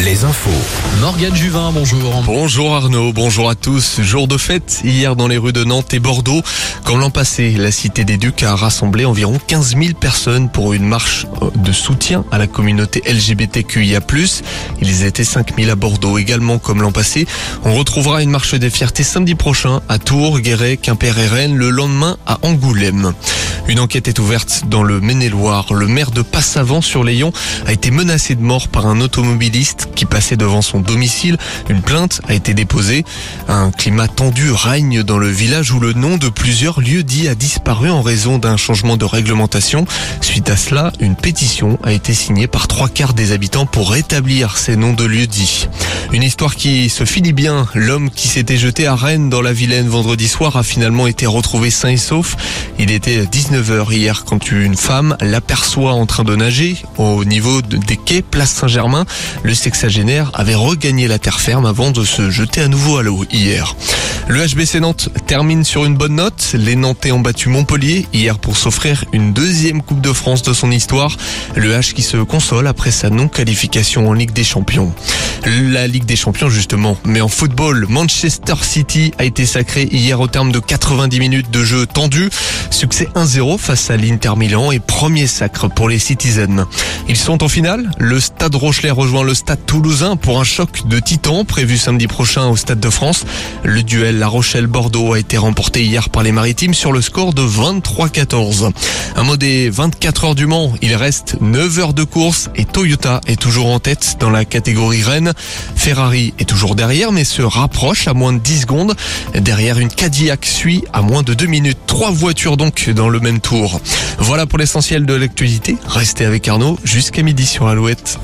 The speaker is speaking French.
Les infos. Morgane Juvin, bonjour. Bonjour Arnaud, bonjour à tous. Jour de fête hier dans les rues de Nantes et Bordeaux. Comme l'an passé, la Cité des Ducs a rassemblé environ 15 000 personnes pour une marche de soutien à la communauté LGBTQIA+. Ils étaient 5 000 à Bordeaux également comme l'an passé. On retrouvera une marche des fiertés samedi prochain à Tours, Guéret, Quimper et Rennes, le lendemain à Angoulême. Une enquête est ouverte dans le Maine-et-Loire. Le maire de Passavant sur Léon a été menacé de mort par un automobiliste qui passait devant son domicile. Une plainte a été déposée. Un climat tendu règne dans le village où le nom de plusieurs lieux dits a disparu en raison d'un changement de réglementation. Suite à cela, une pétition a été signée par trois quarts des habitants pour rétablir ces noms de lieux dits. Une histoire qui se finit bien. L'homme qui s'était jeté à Rennes dans la Vilaine vendredi soir a finalement été retrouvé sain et sauf. Il était 19h hier quand une femme l'aperçoit en train de nager au niveau des quais Place Saint-Germain. Le sexagénaire avait regagné la terre ferme avant de se jeter à nouveau à l'eau hier. Le HBC Nantes termine sur une bonne note. Les Nantais ont battu Montpellier hier pour s'offrir une deuxième Coupe de France de son histoire. Le H qui se console après sa non-qualification en Ligue des Champions. La Ligue des Champions justement. Mais en football, Manchester City a été sacré hier au terme de 90 minutes de jeu tendu. Succès 1-0 face à l'Inter Milan et premier sacre pour les Citizens. Ils sont en finale. Le Stade Rochelet rejoint le Stade Toulousain pour un choc de titans prévu samedi prochain au Stade de France. Le duel La Rochelle-Bordeaux a été remporté hier par les Maritimes sur le score de 23-14. Un mot des 24 heures du Mans. Il reste 9 heures de course et Toyota est toujours en tête dans la catégorie Rennes. Ferrari est toujours derrière mais se rapproche à moins de 10 secondes. Derrière une Cadillac suit à moins de 2 minutes. Trois voitures dans le même tour. Voilà pour l'essentiel de l'actualité. Restez avec Arnaud jusqu'à midi sur Alouette.